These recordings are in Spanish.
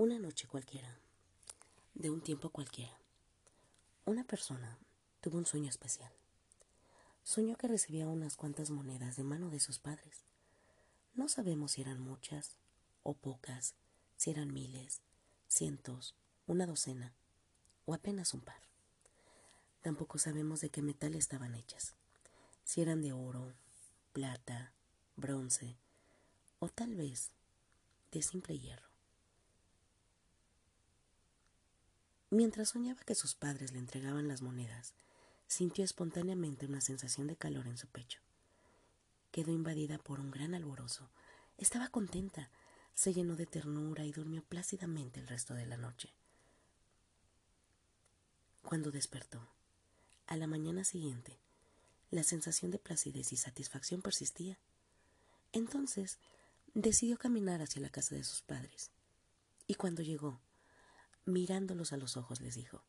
Una noche cualquiera, de un tiempo cualquiera, una persona tuvo un sueño especial. Soñó que recibía unas cuantas monedas de mano de sus padres. No sabemos si eran muchas o pocas, si eran miles, cientos, una docena o apenas un par. Tampoco sabemos de qué metal estaban hechas, si eran de oro, plata, bronce o tal vez de simple hierro. Mientras soñaba que sus padres le entregaban las monedas, sintió espontáneamente una sensación de calor en su pecho. Quedó invadida por un gran alborozo. Estaba contenta, se llenó de ternura y durmió plácidamente el resto de la noche. Cuando despertó, a la mañana siguiente, la sensación de placidez y satisfacción persistía. Entonces, decidió caminar hacia la casa de sus padres. Y cuando llegó, mirándolos a los ojos, les dijo,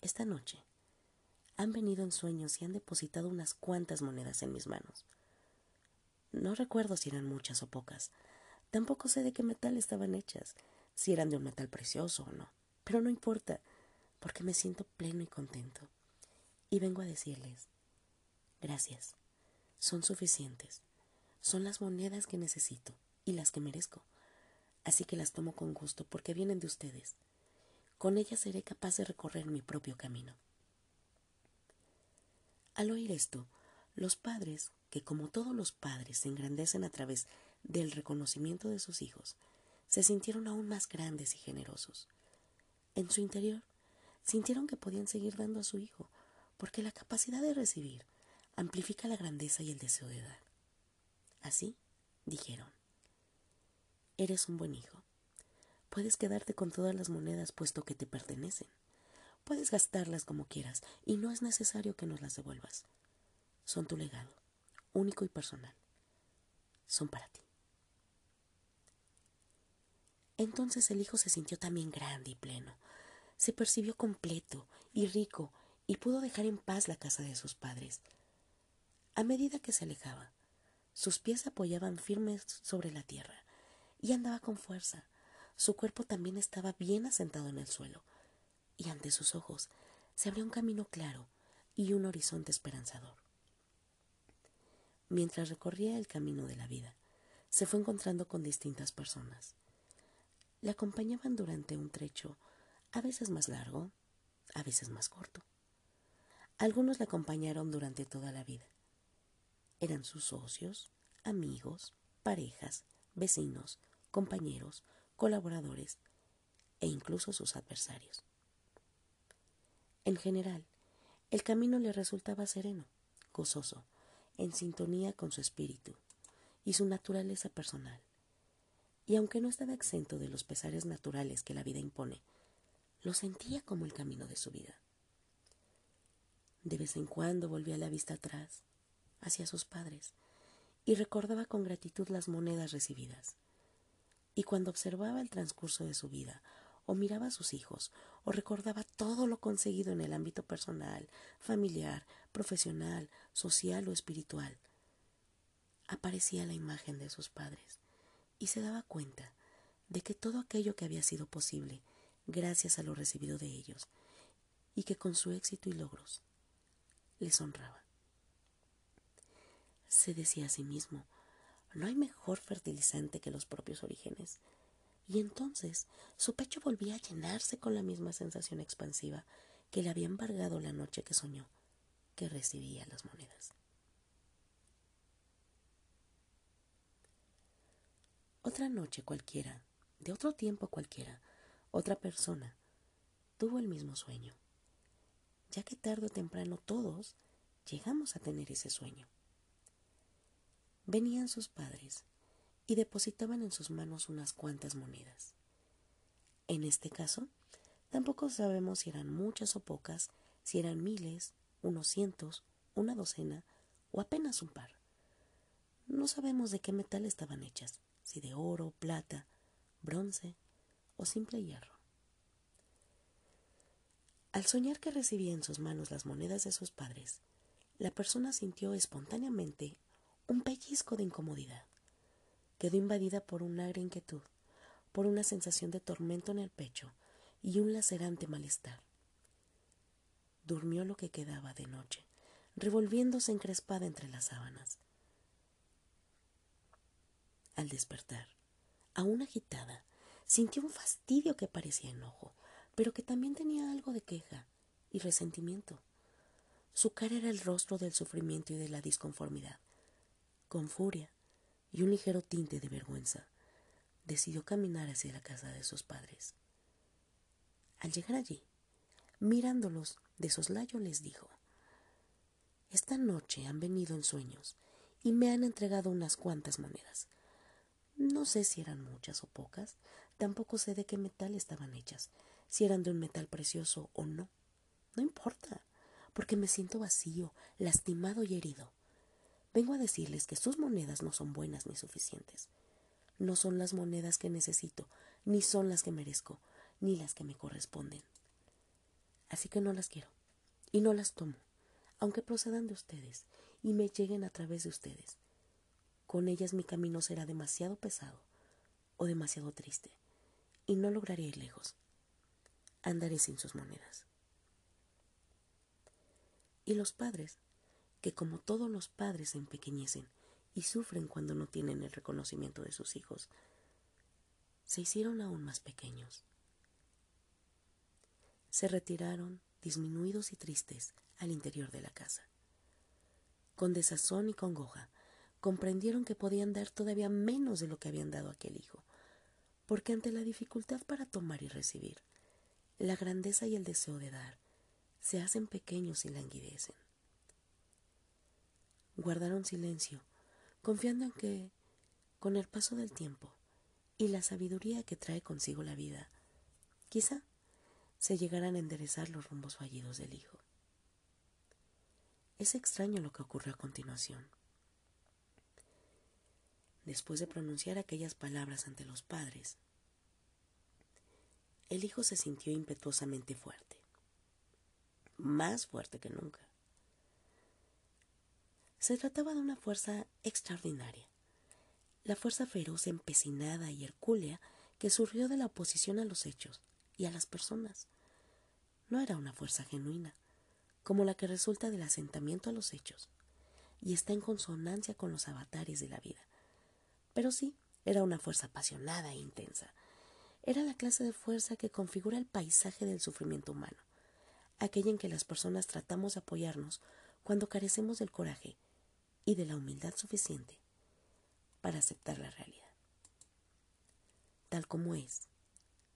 Esta noche han venido en sueños y han depositado unas cuantas monedas en mis manos. No recuerdo si eran muchas o pocas. Tampoco sé de qué metal estaban hechas, si eran de un metal precioso o no. Pero no importa, porque me siento pleno y contento. Y vengo a decirles, gracias. Son suficientes. Son las monedas que necesito y las que merezco así que las tomo con gusto porque vienen de ustedes. Con ellas seré capaz de recorrer mi propio camino. Al oír esto, los padres, que como todos los padres se engrandecen a través del reconocimiento de sus hijos, se sintieron aún más grandes y generosos. En su interior, sintieron que podían seguir dando a su hijo, porque la capacidad de recibir amplifica la grandeza y el deseo de dar. Así, dijeron, Eres un buen hijo. Puedes quedarte con todas las monedas puesto que te pertenecen. Puedes gastarlas como quieras y no es necesario que nos las devuelvas. Son tu legado, único y personal. Son para ti. Entonces el hijo se sintió también grande y pleno. Se percibió completo y rico y pudo dejar en paz la casa de sus padres. A medida que se alejaba, sus pies apoyaban firmes sobre la tierra y andaba con fuerza. Su cuerpo también estaba bien asentado en el suelo, y ante sus ojos se abrió un camino claro y un horizonte esperanzador. Mientras recorría el camino de la vida, se fue encontrando con distintas personas. Le acompañaban durante un trecho, a veces más largo, a veces más corto. Algunos le acompañaron durante toda la vida. Eran sus socios, amigos, parejas, vecinos, compañeros, colaboradores e incluso sus adversarios. En general, el camino le resultaba sereno, gozoso, en sintonía con su espíritu y su naturaleza personal. Y aunque no estaba exento de los pesares naturales que la vida impone, lo sentía como el camino de su vida. De vez en cuando volvía la vista atrás, hacia sus padres, y recordaba con gratitud las monedas recibidas y cuando observaba el transcurso de su vida, o miraba a sus hijos, o recordaba todo lo conseguido en el ámbito personal, familiar, profesional, social o espiritual, aparecía la imagen de sus padres y se daba cuenta de que todo aquello que había sido posible gracias a lo recibido de ellos y que con su éxito y logros les honraba. Se decía a sí mismo, no hay mejor fertilizante que los propios orígenes. Y entonces su pecho volvía a llenarse con la misma sensación expansiva que le había embargado la noche que soñó que recibía las monedas. Otra noche cualquiera, de otro tiempo cualquiera, otra persona, tuvo el mismo sueño, ya que tarde o temprano todos llegamos a tener ese sueño. Venían sus padres y depositaban en sus manos unas cuantas monedas. En este caso, tampoco sabemos si eran muchas o pocas, si eran miles, unos cientos, una docena o apenas un par. No sabemos de qué metal estaban hechas, si de oro, plata, bronce o simple hierro. Al soñar que recibía en sus manos las monedas de sus padres, la persona sintió espontáneamente un pellizco de incomodidad. Quedó invadida por una gran inquietud, por una sensación de tormento en el pecho y un lacerante malestar. Durmió lo que quedaba de noche, revolviéndose encrespada entre las sábanas. Al despertar, aún agitada, sintió un fastidio que parecía enojo, pero que también tenía algo de queja y resentimiento. Su cara era el rostro del sufrimiento y de la disconformidad. Con furia y un ligero tinte de vergüenza, decidió caminar hacia la casa de sus padres. Al llegar allí, mirándolos de soslayo, les dijo Esta noche han venido en sueños y me han entregado unas cuantas monedas. No sé si eran muchas o pocas, tampoco sé de qué metal estaban hechas, si eran de un metal precioso o no. No importa porque me siento vacío, lastimado y herido. Vengo a decirles que sus monedas no son buenas ni suficientes. No son las monedas que necesito, ni son las que merezco, ni las que me corresponden. Así que no las quiero, y no las tomo, aunque procedan de ustedes y me lleguen a través de ustedes. Con ellas mi camino será demasiado pesado o demasiado triste, y no lograré ir lejos. Andaré sin sus monedas. Y los padres, que como todos los padres se empequeñecen y sufren cuando no tienen el reconocimiento de sus hijos, se hicieron aún más pequeños. Se retiraron, disminuidos y tristes, al interior de la casa. Con desazón y congoja, comprendieron que podían dar todavía menos de lo que habían dado aquel hijo, porque ante la dificultad para tomar y recibir, la grandeza y el deseo de dar se hacen pequeños y languidecen. Guardaron silencio, confiando en que, con el paso del tiempo y la sabiduría que trae consigo la vida, quizá se llegaran a enderezar los rumbos fallidos del hijo. Es extraño lo que ocurrió a continuación. Después de pronunciar aquellas palabras ante los padres, el hijo se sintió impetuosamente fuerte más fuerte que nunca. Se trataba de una fuerza extraordinaria, la fuerza feroz, empecinada y hercúlea que surgió de la oposición a los hechos y a las personas. No era una fuerza genuina, como la que resulta del asentamiento a los hechos, y está en consonancia con los avatares de la vida. Pero sí, era una fuerza apasionada e intensa. Era la clase de fuerza que configura el paisaje del sufrimiento humano aquella en que las personas tratamos de apoyarnos cuando carecemos del coraje y de la humildad suficiente para aceptar la realidad, tal como es,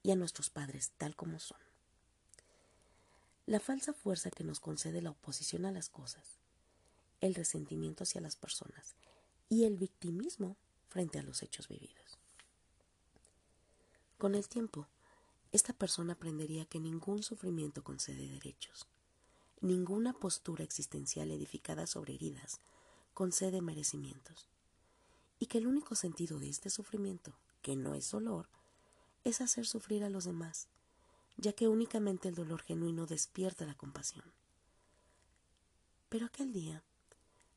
y a nuestros padres tal como son. La falsa fuerza que nos concede la oposición a las cosas, el resentimiento hacia las personas y el victimismo frente a los hechos vividos. Con el tiempo, esta persona aprendería que ningún sufrimiento concede derechos, ninguna postura existencial edificada sobre heridas concede merecimientos, y que el único sentido de este sufrimiento, que no es dolor, es hacer sufrir a los demás, ya que únicamente el dolor genuino despierta la compasión. Pero aquel día,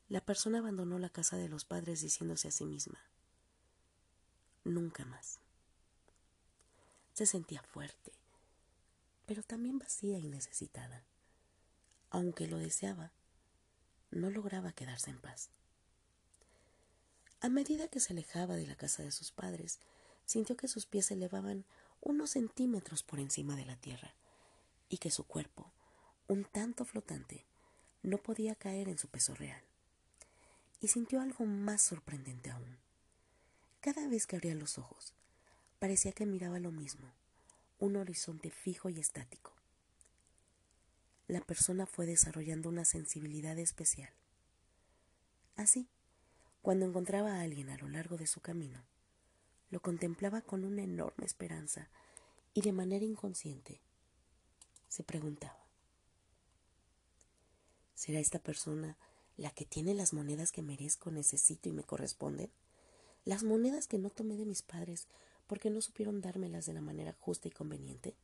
la persona abandonó la casa de los padres diciéndose a sí misma, nunca más. Se sentía fuerte, pero también vacía y necesitada. Aunque lo deseaba, no lograba quedarse en paz. A medida que se alejaba de la casa de sus padres, sintió que sus pies se elevaban unos centímetros por encima de la tierra y que su cuerpo, un tanto flotante, no podía caer en su peso real. Y sintió algo más sorprendente aún. Cada vez que abría los ojos, Parecía que miraba lo mismo, un horizonte fijo y estático. La persona fue desarrollando una sensibilidad especial. Así, cuando encontraba a alguien a lo largo de su camino, lo contemplaba con una enorme esperanza y de manera inconsciente se preguntaba, ¿será esta persona la que tiene las monedas que merezco, necesito y me corresponden? Las monedas que no tomé de mis padres porque no supieron dármelas de la manera justa y conveniente?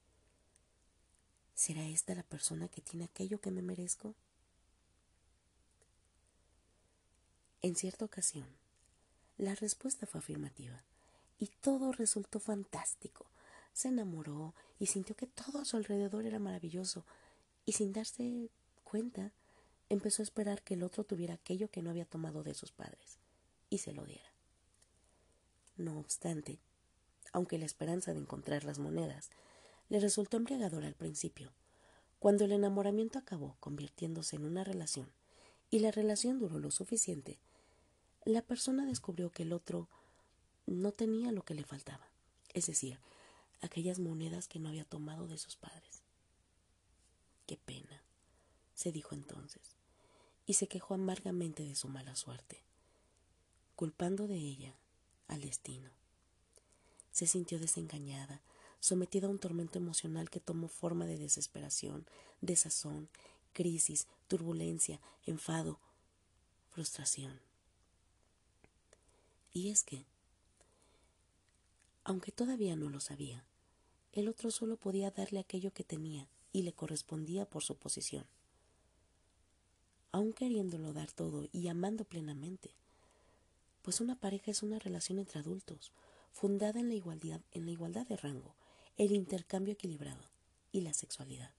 ¿Será esta la persona que tiene aquello que me merezco? En cierta ocasión, la respuesta fue afirmativa, y todo resultó fantástico. Se enamoró y sintió que todo a su alrededor era maravilloso y sin darse cuenta empezó a esperar que el otro tuviera aquello que no había tomado de sus padres y se lo diera. No obstante, aunque la esperanza de encontrar las monedas le resultó embriagadora al principio, cuando el enamoramiento acabó convirtiéndose en una relación y la relación duró lo suficiente, la persona descubrió que el otro no tenía lo que le faltaba, es decir, aquellas monedas que no había tomado de sus padres. Qué pena, se dijo entonces, y se quejó amargamente de su mala suerte, culpando de ella al destino. Se sintió desengañada, sometida a un tormento emocional que tomó forma de desesperación, desazón, crisis, turbulencia, enfado, frustración. Y es que, aunque todavía no lo sabía, el otro solo podía darle aquello que tenía y le correspondía por su posición. Aun queriéndolo dar todo y amando plenamente, pues una pareja es una relación entre adultos, fundada en la igualdad, en la igualdad de rango, el intercambio equilibrado y la sexualidad.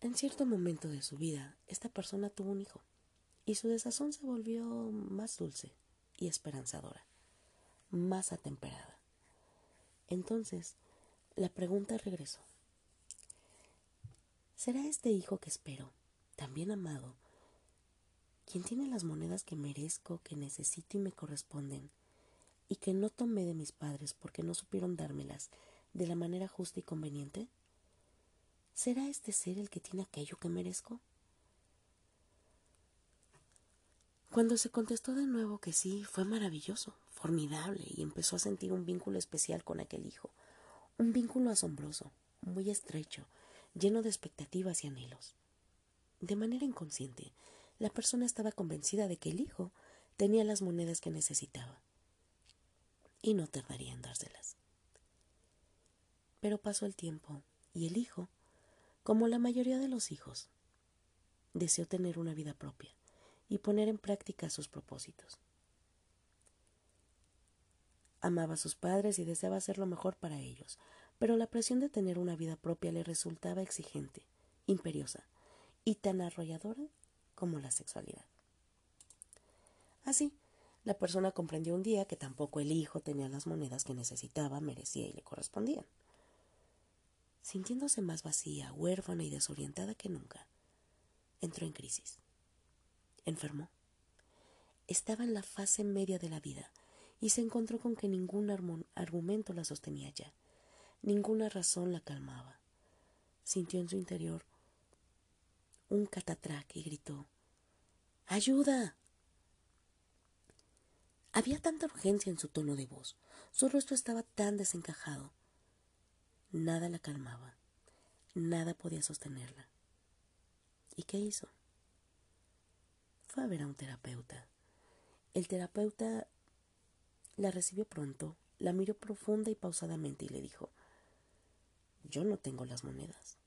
En cierto momento de su vida, esta persona tuvo un hijo y su desazón se volvió más dulce y esperanzadora, más atemperada. Entonces, la pregunta regresó. ¿Será este hijo que espero, también amado, quien tiene las monedas que merezco, que necesito y me corresponden, y que no tomé de mis padres porque no supieron dármelas de la manera justa y conveniente? ¿Será este ser el que tiene aquello que merezco? Cuando se contestó de nuevo que sí, fue maravilloso, formidable, y empezó a sentir un vínculo especial con aquel hijo, un vínculo asombroso, muy estrecho, lleno de expectativas y anhelos. De manera inconsciente, la persona estaba convencida de que el hijo tenía las monedas que necesitaba y no tardaría en dárselas. Pero pasó el tiempo y el hijo, como la mayoría de los hijos, deseó tener una vida propia y poner en práctica sus propósitos. Amaba a sus padres y deseaba hacer lo mejor para ellos, pero la presión de tener una vida propia le resultaba exigente, imperiosa y tan arrolladora como la sexualidad. Así, la persona comprendió un día que tampoco el hijo tenía las monedas que necesitaba, merecía y le correspondían. Sintiéndose más vacía, huérfana y desorientada que nunca, entró en crisis enfermó. Estaba en la fase media de la vida y se encontró con que ningún argumento la sostenía ya, ninguna razón la calmaba. Sintió en su interior un catatraque y gritó ¡Ayuda! Había tanta urgencia en su tono de voz, su rostro estaba tan desencajado. Nada la calmaba, nada podía sostenerla. ¿Y qué hizo? fue a ver a un terapeuta. El terapeuta la recibió pronto, la miró profunda y pausadamente y le dijo, yo no tengo las monedas.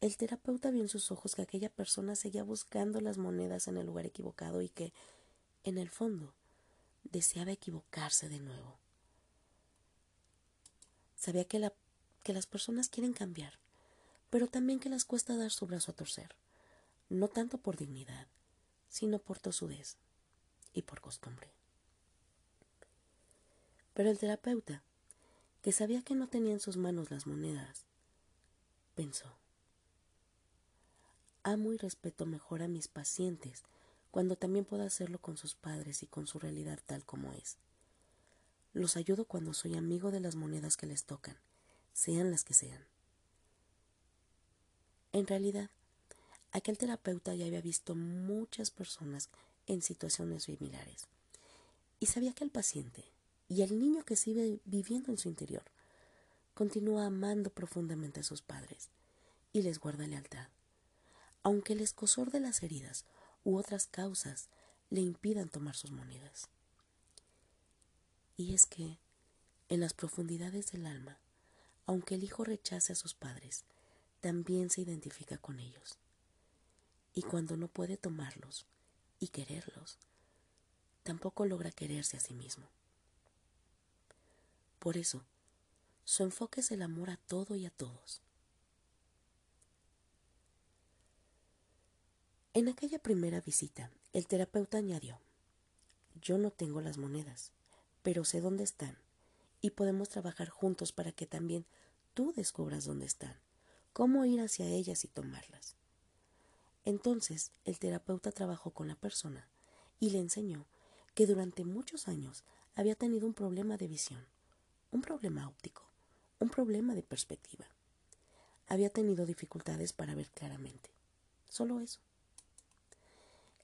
El terapeuta vio en sus ojos que aquella persona seguía buscando las monedas en el lugar equivocado y que, en el fondo, deseaba equivocarse de nuevo. Sabía que, la, que las personas quieren cambiar, pero también que les cuesta dar su brazo a torcer no tanto por dignidad, sino por tosudez y por costumbre. Pero el terapeuta, que sabía que no tenía en sus manos las monedas, pensó, amo y respeto mejor a mis pacientes cuando también puedo hacerlo con sus padres y con su realidad tal como es. Los ayudo cuando soy amigo de las monedas que les tocan, sean las que sean. En realidad, Aquel terapeuta ya había visto muchas personas en situaciones similares y sabía que el paciente y el niño que sigue viviendo en su interior continúa amando profundamente a sus padres y les guarda lealtad, aunque el escosor de las heridas u otras causas le impidan tomar sus monedas. Y es que, en las profundidades del alma, aunque el hijo rechace a sus padres, también se identifica con ellos y cuando no puede tomarlos y quererlos, tampoco logra quererse a sí mismo. Por eso, su enfoque es el amor a todo y a todos. En aquella primera visita, el terapeuta añadió, yo no tengo las monedas, pero sé dónde están y podemos trabajar juntos para que también tú descubras dónde están, cómo ir hacia ellas y tomarlas. Entonces el terapeuta trabajó con la persona y le enseñó que durante muchos años había tenido un problema de visión, un problema óptico, un problema de perspectiva. Había tenido dificultades para ver claramente. Solo eso.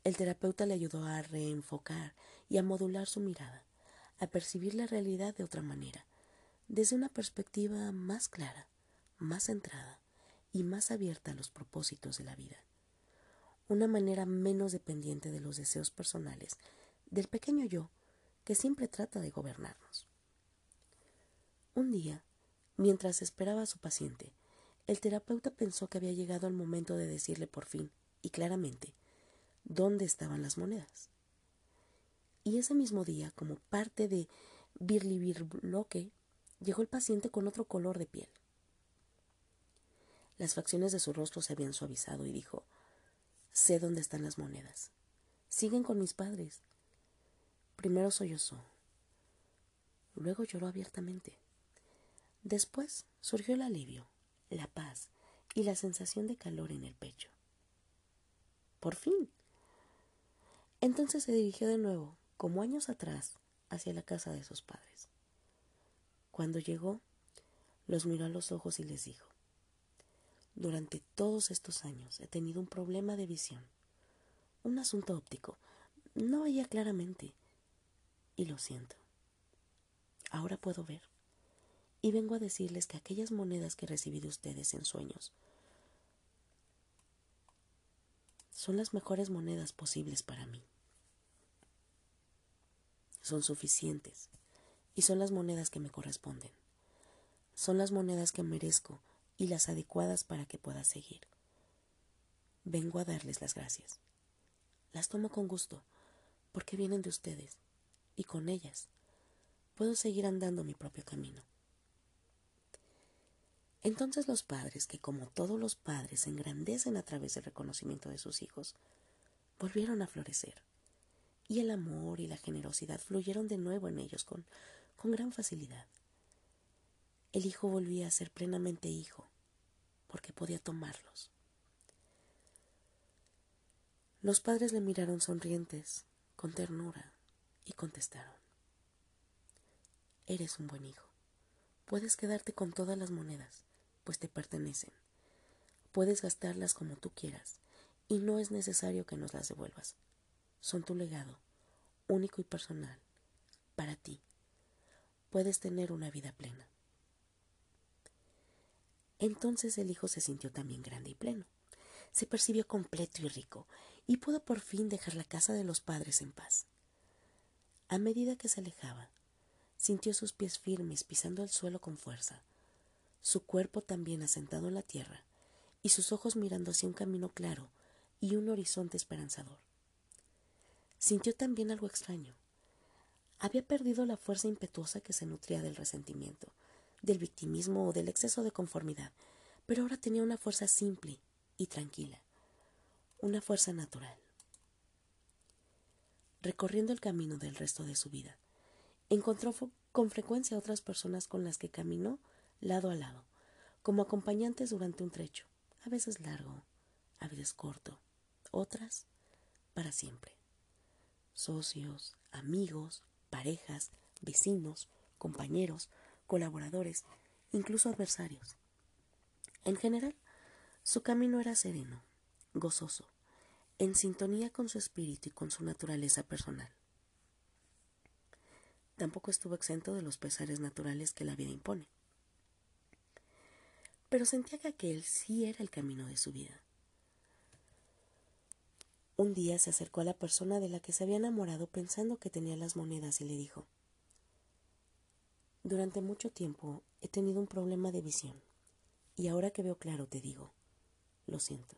El terapeuta le ayudó a reenfocar y a modular su mirada, a percibir la realidad de otra manera, desde una perspectiva más clara, más centrada y más abierta a los propósitos de la vida. Una manera menos dependiente de los deseos personales del pequeño yo que siempre trata de gobernarnos. Un día, mientras esperaba a su paciente, el terapeuta pensó que había llegado el momento de decirle por fin y claramente dónde estaban las monedas. Y ese mismo día, como parte de Birlibirloque, llegó el paciente con otro color de piel. Las facciones de su rostro se habían suavizado y dijo, sé dónde están las monedas. Siguen con mis padres. Primero sollozó. Luego lloró abiertamente. Después surgió el alivio, la paz y la sensación de calor en el pecho. Por fin, entonces se dirigió de nuevo, como años atrás, hacia la casa de sus padres. Cuando llegó, los miró a los ojos y les dijo, durante todos estos años he tenido un problema de visión, un asunto óptico. No veía claramente. Y lo siento. Ahora puedo ver. Y vengo a decirles que aquellas monedas que recibí de ustedes en sueños son las mejores monedas posibles para mí son suficientes y son las monedas que me corresponden. Son las monedas que merezco y las adecuadas para que pueda seguir. Vengo a darles las gracias. Las tomo con gusto porque vienen de ustedes y con ellas puedo seguir andando mi propio camino. Entonces los padres, que como todos los padres engrandecen a través del reconocimiento de sus hijos, volvieron a florecer y el amor y la generosidad fluyeron de nuevo en ellos con, con gran facilidad. El hijo volvía a ser plenamente hijo, porque podía tomarlos. Los padres le miraron sonrientes, con ternura, y contestaron, Eres un buen hijo. Puedes quedarte con todas las monedas, pues te pertenecen. Puedes gastarlas como tú quieras, y no es necesario que nos las devuelvas son tu legado, único y personal, para ti. Puedes tener una vida plena. Entonces el hijo se sintió también grande y pleno. Se percibió completo y rico, y pudo por fin dejar la casa de los padres en paz. A medida que se alejaba, sintió sus pies firmes pisando el suelo con fuerza, su cuerpo también asentado en la tierra, y sus ojos mirando hacia un camino claro y un horizonte esperanzador sintió también algo extraño. Había perdido la fuerza impetuosa que se nutría del resentimiento, del victimismo o del exceso de conformidad, pero ahora tenía una fuerza simple y tranquila, una fuerza natural. Recorriendo el camino del resto de su vida, encontró con frecuencia otras personas con las que caminó lado a lado, como acompañantes durante un trecho, a veces largo, a veces corto, otras para siempre socios, amigos, parejas, vecinos, compañeros, colaboradores, incluso adversarios. En general, su camino era sereno, gozoso, en sintonía con su espíritu y con su naturaleza personal. Tampoco estuvo exento de los pesares naturales que la vida impone. Pero sentía que aquel sí era el camino de su vida. Un día se acercó a la persona de la que se había enamorado pensando que tenía las monedas y le dijo Durante mucho tiempo he tenido un problema de visión y ahora que veo claro te digo, lo siento,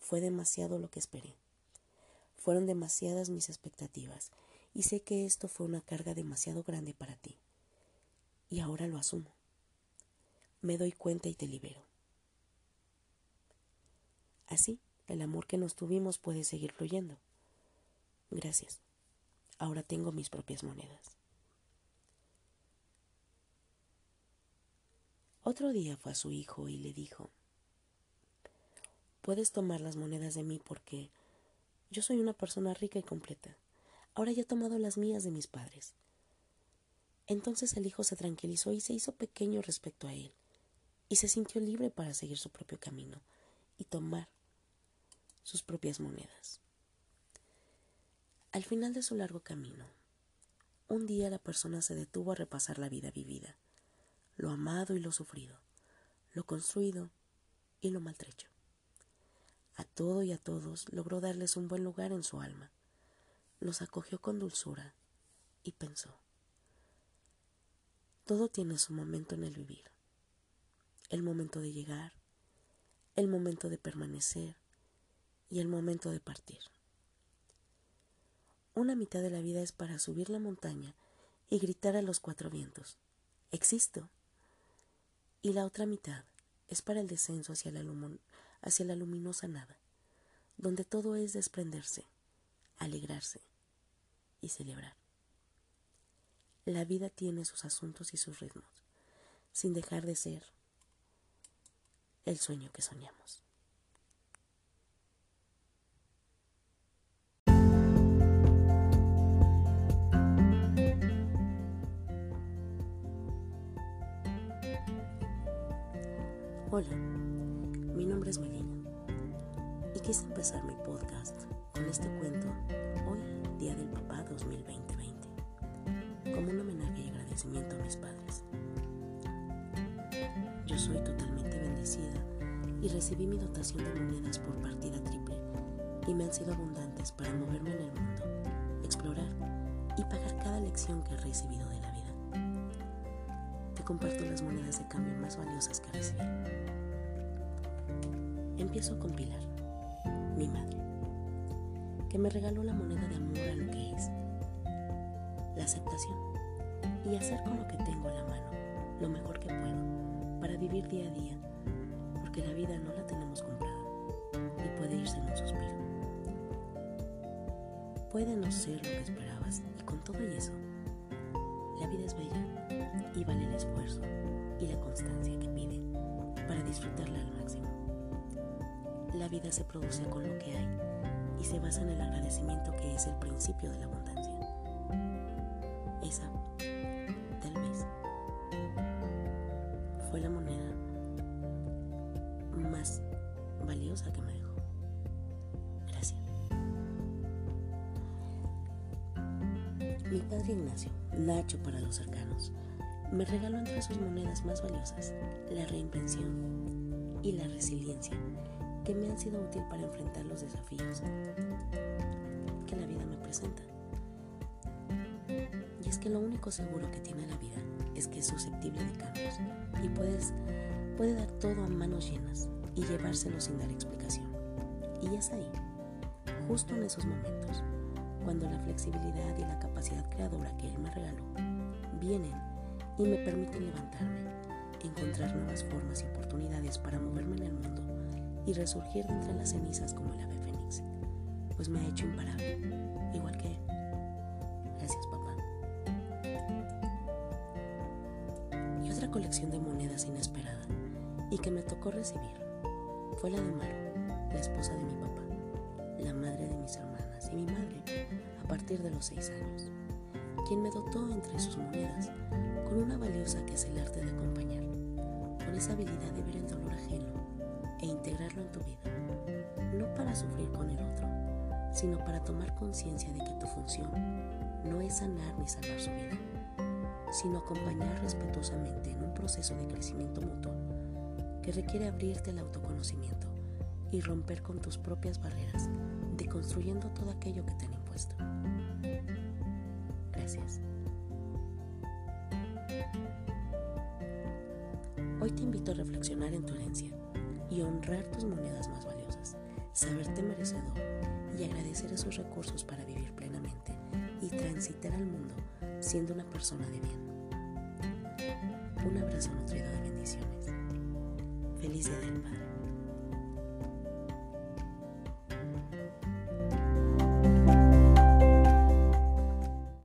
fue demasiado lo que esperé. Fueron demasiadas mis expectativas y sé que esto fue una carga demasiado grande para ti. Y ahora lo asumo. Me doy cuenta y te libero. Así, el amor que nos tuvimos puede seguir fluyendo. Gracias. Ahora tengo mis propias monedas. Otro día fue a su hijo y le dijo, puedes tomar las monedas de mí porque yo soy una persona rica y completa. Ahora ya he tomado las mías de mis padres. Entonces el hijo se tranquilizó y se hizo pequeño respecto a él, y se sintió libre para seguir su propio camino y tomar sus propias monedas. Al final de su largo camino, un día la persona se detuvo a repasar la vida vivida, lo amado y lo sufrido, lo construido y lo maltrecho. A todo y a todos logró darles un buen lugar en su alma. Los acogió con dulzura y pensó, todo tiene su momento en el vivir, el momento de llegar, el momento de permanecer, y el momento de partir. Una mitad de la vida es para subir la montaña y gritar a los cuatro vientos, existo. Y la otra mitad es para el descenso hacia la, hacia la luminosa nada, donde todo es desprenderse, alegrarse y celebrar. La vida tiene sus asuntos y sus ritmos, sin dejar de ser el sueño que soñamos. Hola, mi nombre es Melina y quise empezar mi podcast con este cuento hoy, Día del Papá 2020, como un homenaje y agradecimiento a mis padres. Yo soy totalmente bendecida y recibí mi dotación de monedas por partida triple y me han sido abundantes para moverme en el mundo, explorar y pagar cada lección que he recibido de comparto las monedas de cambio más valiosas que recibí. Empiezo con Pilar, mi madre, que me regaló la moneda de amor a lo que es, la aceptación y hacer con lo que tengo a la mano lo mejor que puedo para vivir día a día, porque la vida no la tenemos comprada y puede irse en un suspiro. Puede no ser lo que esperabas y con todo y eso, la vida es bella que pide para disfrutarla al máximo. La vida se produce con lo que hay y se basa en el agradecimiento que es el principio de la abundancia. Esa, tal vez, fue la moneda más valiosa que me dejó. Gracias. Mi padre Ignacio, Nacho para los cercanos, me regaló entre sus monedas más valiosas la reinvención y la resiliencia que me han sido útil para enfrentar los desafíos que la vida me presenta. Y es que lo único seguro que tiene la vida es que es susceptible de cambios y puedes, puede dar todo a manos llenas y llevárselo sin dar explicación. Y es ahí, justo en esos momentos, cuando la flexibilidad y la capacidad creadora que Él me regaló vienen y me permiten levantarme, encontrar nuevas formas y oportunidades para moverme en el mundo y resurgir de entre las cenizas como el ave fénix, pues me ha hecho imparable, igual que él. Gracias, papá. Y otra colección de monedas inesperada y que me tocó recibir fue la de Maru, la esposa de mi papá, la madre de mis hermanas y mi madre a partir de los seis años, quien me dotó entre sus monedas con una valiosa que es el arte de acompañar, con esa habilidad de ver el dolor ajeno e integrarlo en tu vida, no para sufrir con el otro, sino para tomar conciencia de que tu función no es sanar ni salvar su vida, sino acompañar respetuosamente en un proceso de crecimiento mutuo que requiere abrirte el autoconocimiento y romper con tus propias barreras, deconstruyendo todo aquello que te han impuesto. Gracias. Te invito a reflexionar en tu herencia y honrar tus monedas más valiosas, saberte merecedor y agradecer esos recursos para vivir plenamente y transitar al mundo siendo una persona de bien. Un abrazo nutrido de bendiciones. Feliz Día del Padre.